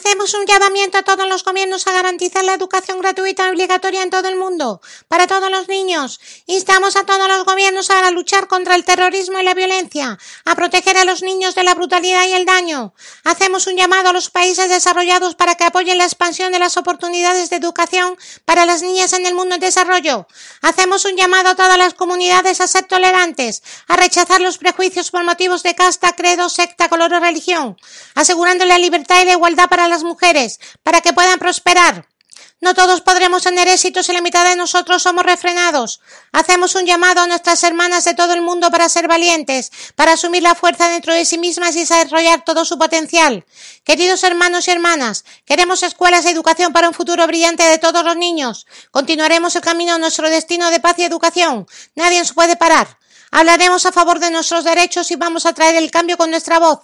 Hacemos un llamamiento a todos los gobiernos a garantizar la educación gratuita obligatoria en todo el mundo, para todos los niños. Instamos a todos los gobiernos a luchar contra el terrorismo y la violencia, a proteger a los niños de la brutalidad y el daño. Hacemos un llamado a los países desarrollados para que apoyen la expansión de las oportunidades de educación para las niñas en el mundo en desarrollo. Hacemos un llamado a todas las comunidades a ser tolerantes, a rechazar los prejuicios por motivos de casta, credo, secta, color o religión, asegurando la libertad y la igualdad para las mujeres, para que puedan prosperar. No todos podremos tener éxito si la mitad de nosotros somos refrenados. Hacemos un llamado a nuestras hermanas de todo el mundo para ser valientes, para asumir la fuerza dentro de sí mismas y desarrollar todo su potencial. Queridos hermanos y hermanas, queremos escuelas de educación para un futuro brillante de todos los niños. Continuaremos el camino a nuestro destino de paz y educación. Nadie nos puede parar. Hablaremos a favor de nuestros derechos y vamos a traer el cambio con nuestra voz.